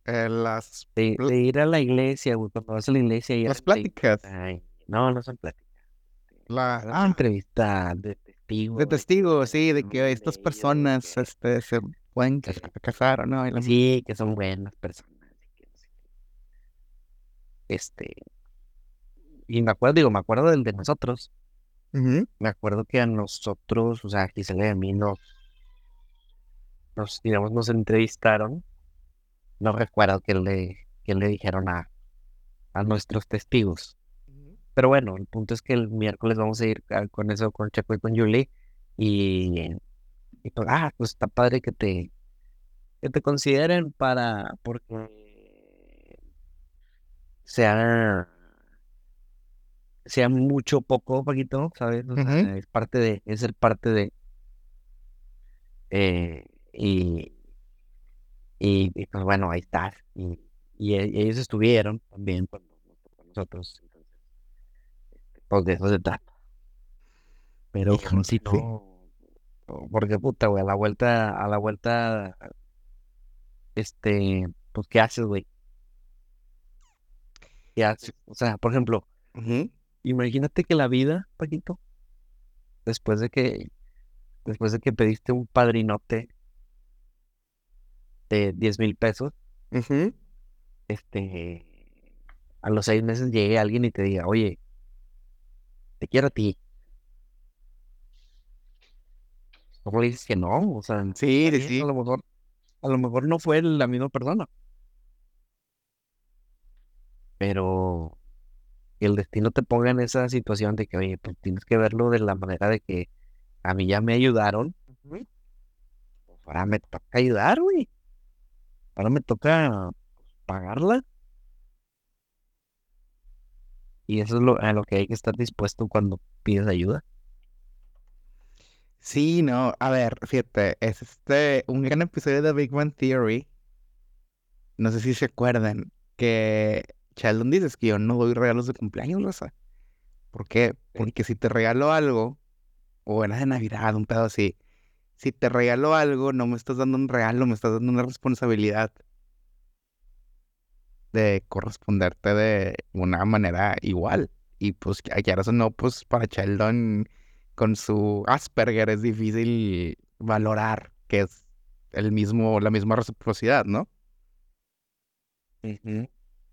S2: Eh, las,
S1: De, ir a la iglesia, cuando vas a la iglesia y
S2: las pláticas.
S1: Ay, no, no son pláticas.
S2: La, ah,
S1: entrevista de testigo.
S2: de
S1: que son
S2: sí, de que estas personas
S1: que-
S2: este, se pueden
S1: que-
S2: ca- casar o no.
S1: Sí, que son buenas personas. que. Este, y me acuerdo, digo, me acuerdo del de nosotros. Me acuerdo que a nosotros, o sea, Gisela y a mí nos, nos, digamos, nos entrevistaron. No recuerdo qué le, qué le dijeron a, a nuestros testigos. Pero bueno, el punto es que el miércoles vamos a ir a- con eso, con Checo y con Julie. Y, y pues, ah, pues está padre que te, que te consideren para, porque sea, sea mucho o poco, Paquito, ¿sabes? O sea,
S2: Ujú.
S1: es parte de, es ser parte de, eh, y, y, y, pues bueno, ahí estás. Y, y ellos estuvieron también a nosotros. Pues de. Pero
S2: Híjole,
S1: si
S2: sí.
S1: no, o- porque puta, güey, a la vuelta, a la vuelta, este, pues, ¿qué haces, güey? ¿Qué haces? O sea, por ejemplo, imagínate que la vida, Paquito, después de que, después de que pediste un padrinote de 10 mil pesos, este, a los seis meses llegue alguien y te diga, oye, te quiero a ti. ¿Cómo le dices que no? O sea,
S2: Sí, sí,
S1: a lo mejor, a lo mejor no fue la misma persona, pero el destino te ponga en esa situación de que, oye, pues tienes que verlo de la manera de que a mí ya me ayudaron, pues ahora me toca ayudar, güey. Ahora me toca pagarla. Y eso es lo, a lo que hay que estar dispuesto cuando pides ayuda.
S2: Sí, no, a ver, fíjate, es este un gran episodio de Big Bang Theory. No sé si se acuerdan que Sheldon dice "Es que yo no doy regalos de cumpleaños, Rosa. ¿Por qué? Porque si te regalo algo, o era de Navidad, un pedo así, si te regalo algo, no me estás dando un regalo, me estás dando una responsabilidad de corresponderte de una manera igual. Y pues, que quieras o no, pues para Sheldon con su Asperger es difícil valorar que es el mismo, la misma reciprocidad, ¿no?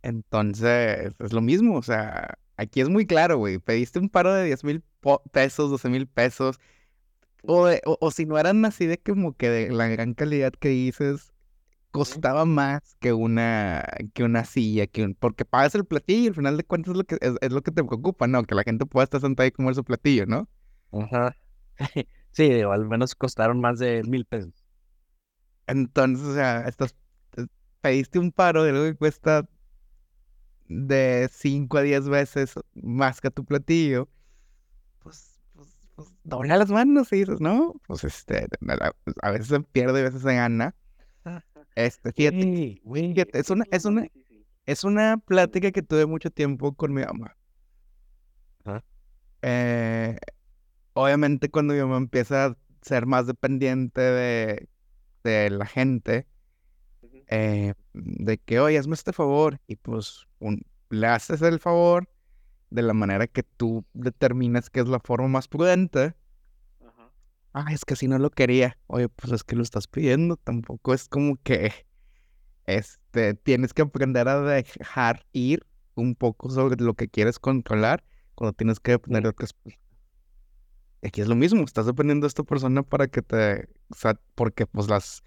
S2: Entonces, es lo mismo, o sea, aquí es muy claro, güey, pediste un paro de 10 mil pesos, 12 mil pesos, o, de- o, o si no eran así de como que de la gran calidad que dices, costaba más que una, que una silla, que un, porque pagas el platillo y al final de cuentas es lo que, es, es lo que te preocupa, ¿no? Que la gente pueda estar sentada y comer su platillo, ¿no?
S1: Ajá. Sí, digo, al menos costaron más de mil pesos.
S2: Entonces, o sea, estás, eh, pediste un paro de algo que cuesta de 5 a 10 veces más que tu platillo, pues, pues, pues dobla las manos y dices, no, pues este, a a veces se pierde, a veces se gana. Este, fíjate,
S1: Güey, güey,
S2: fíjate, es una, es una, es una plática que tuve mucho tiempo con mi mamá. Eh, obviamente cuando mi mamá empieza a ser más dependiente de, de la gente, eh, de que, oye, hazme este favor, y pues un- le haces el favor de la manera que tú determinas que es la forma más prudente. Ah, es que si no lo quería. Oye, pues es que lo estás pidiendo. Tampoco es como que, este, tienes que aprender a dejar ir un poco sobre lo que quieres controlar cuando tienes que depender de otras personas. Aquí es lo mismo, estás dependiendo de esta persona para que te, o sea, porque pues las,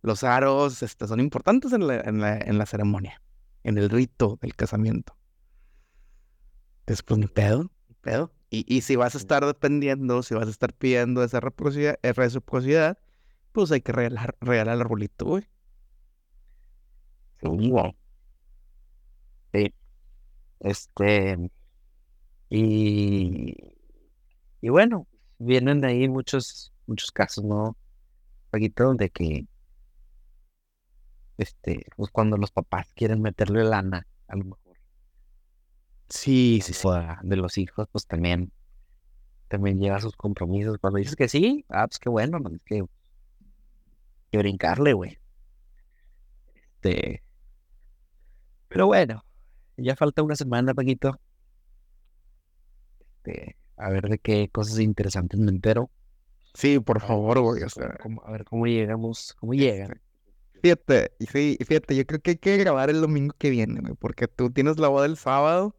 S2: los aros este, son importantes en la, en, la, en la ceremonia, en el rito del casamiento. Entonces, pues ni pedo, ni pedo. Y, y si vas a estar dependiendo, si vas a estar pidiendo esa reciprocidad, reciprocidad pues hay que regalar, regalar el arbolito, güey.
S1: Sí. Este. Y. Y bueno, vienen de ahí muchos, muchos casos, ¿no? Paquito, de que. Este, pues cuando los papás quieren meterle lana, a lo mejor.
S2: Sí, sí, sí.
S1: de los hijos, pues también. También lleva sus compromisos. Cuando dices que sí, ah, pues qué bueno, no es que. que brincarle, güey. Este. Pero bueno, ya falta una semana, Paquito. Este, a ver de qué cosas interesantes me entero.
S2: Sí, por favor, güey, o sea.
S1: cómo- a ver cómo llegamos, cómo llegan.
S2: este, Fíjate, y sí, fíjate, yo creo que hay que grabar el domingo que viene, güey, porque tú tienes la boda el sábado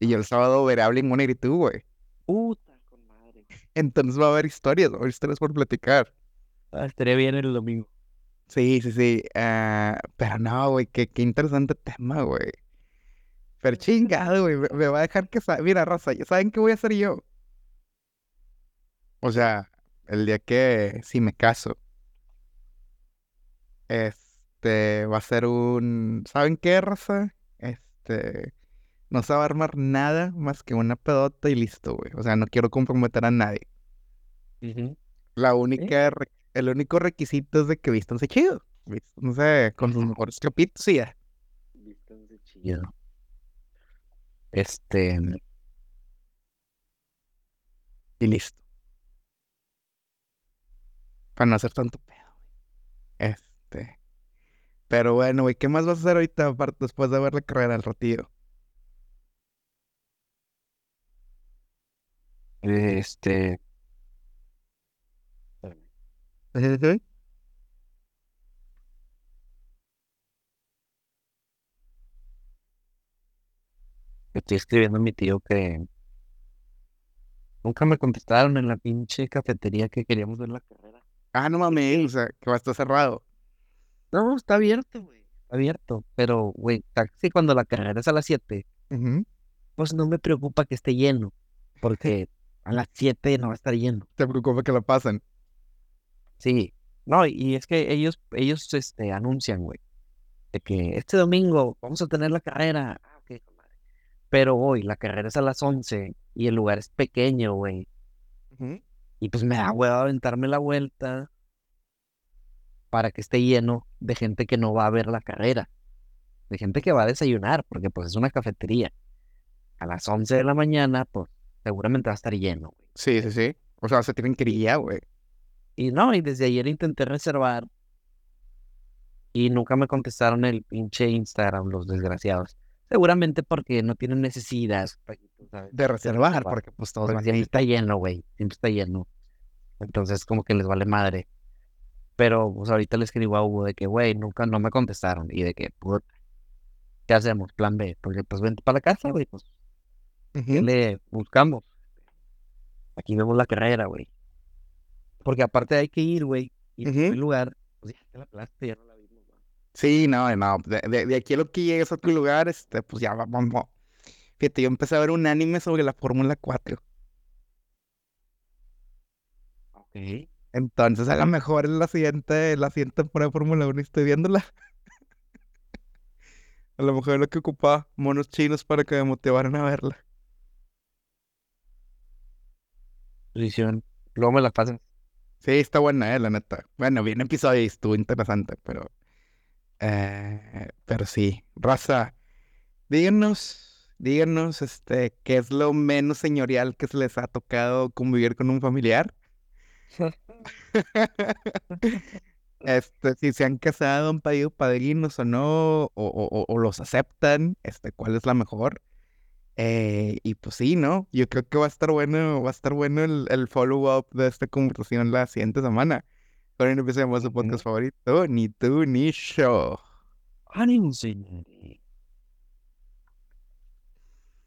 S2: y yo el sábado veré a Blink y tú, güey.
S1: Puta con madre.
S2: Entonces va a haber historias, va a haber historias por platicar.
S1: Ah, estaría bien el domingo.
S2: Sí, sí, sí. ah, pero no, güey, qué, qué interesante tema, güey. Pero chingado, güey, me, va a dejar que... Mira, raza, ¿ya ¿saben qué voy a hacer yo? O sea, el día que si me caso, este, va a ser un... ¿Saben qué, raza? Este, no se va a armar nada más que una pedota y listo, güey. O sea, no quiero comprometer a nadie. La única, el único requisito es de que vístanse chido. Vístanse con sus mejores capitos y ya.
S1: Vístanse chido. Este,
S2: Y listo. Para no hacer tanto pedo, güey. Este. Pero bueno, güey, ¿qué más vas a hacer ahorita aparte después de ver la carrera al ratillo?
S1: Este. Estoy escribiendo a mi tío que nunca me contestaron en la pinche cafetería que queríamos ver la carrera.
S2: Ah, no mames, o sea, que va a estar cerrado.
S1: No, está abierto, güey. Está abierto. Pero, güey, taxi cuando la carrera es a las 7,
S2: Ujú.
S1: pues no me preocupa que esté lleno. Porque a las 7 no va a estar lleno.
S2: Te preocupa que la pasen.
S1: Sí. No, y es que ellos, ellos este, anuncian, güey, de que este domingo vamos a tener la carrera. Ah. Pero hoy la carrera es a las 11 y el lugar es pequeño, güey.
S2: Ujú.
S1: Y pues me da huevo aventarme la vuelta para que esté lleno de gente que no va a ver la carrera. De gente que va a desayunar, porque pues es una cafetería. A las 11 de la mañana, pues seguramente va a estar lleno, güey.
S2: Sí, sí, sí. O sea, se tienen ya, güey.
S1: Y no, y desde ayer intenté reservar y nunca me contestaron el pinche Instagram, los desgraciados. Seguramente porque no tienen necesidad.
S2: De reservar, porque pues
S1: Pues,
S2: todos
S1: siempre está lleno, güey. Siempre está lleno. Entonces, como que les vale madre. Pero, pues, ahorita le escribo a Hugo de que, güey, nunca no me contestaron. Y de que, ¿qué hacemos? Plan B. Porque, pues, vente para la casa, güey. Pues, ¿qué
S2: Ujú.
S1: le buscamos? Aquí vemos la carrera, güey. Porque aparte hay que ir, güey. Y en
S2: Ujú.
S1: primer lugar, pues, ya te la plaza, ya no la vimos, güey.
S2: Sí, no, no. De, de- de aquí a lo que llegues a otro lugar, este, pues ya va- vamos. Fíjate, yo empecé a ver un anime sobre la Fórmula 4.
S1: Ok.
S2: Entonces, a lo mejor en la siguiente, la siguiente temporada de Fórmula 1 estoy viéndola. A lo mejor es lo que ocupa monos chinos para que me motivaran a verla.
S1: Posición. Luego me la pasan.
S2: Sí, está buena, eh, la neta. Bueno, bien episodio y estuvo interesante, pero. eh, pero sí. Raza, díganos, díganos, este, qué es lo menos señorial que se les ha tocado convivir con un familiar. Este, si se han casado, han pedido padrinos o no, o- o- o los aceptan, este, cuál es la mejor. Eh, y pues sí, ¿no? Yo creo que va a estar bueno, va a estar bueno el, el follow-up de esta conversación la siguiente semana. Ahora empecemos su podcast favorito, ni tú ni yo.
S1: ¡Ánimo, señor!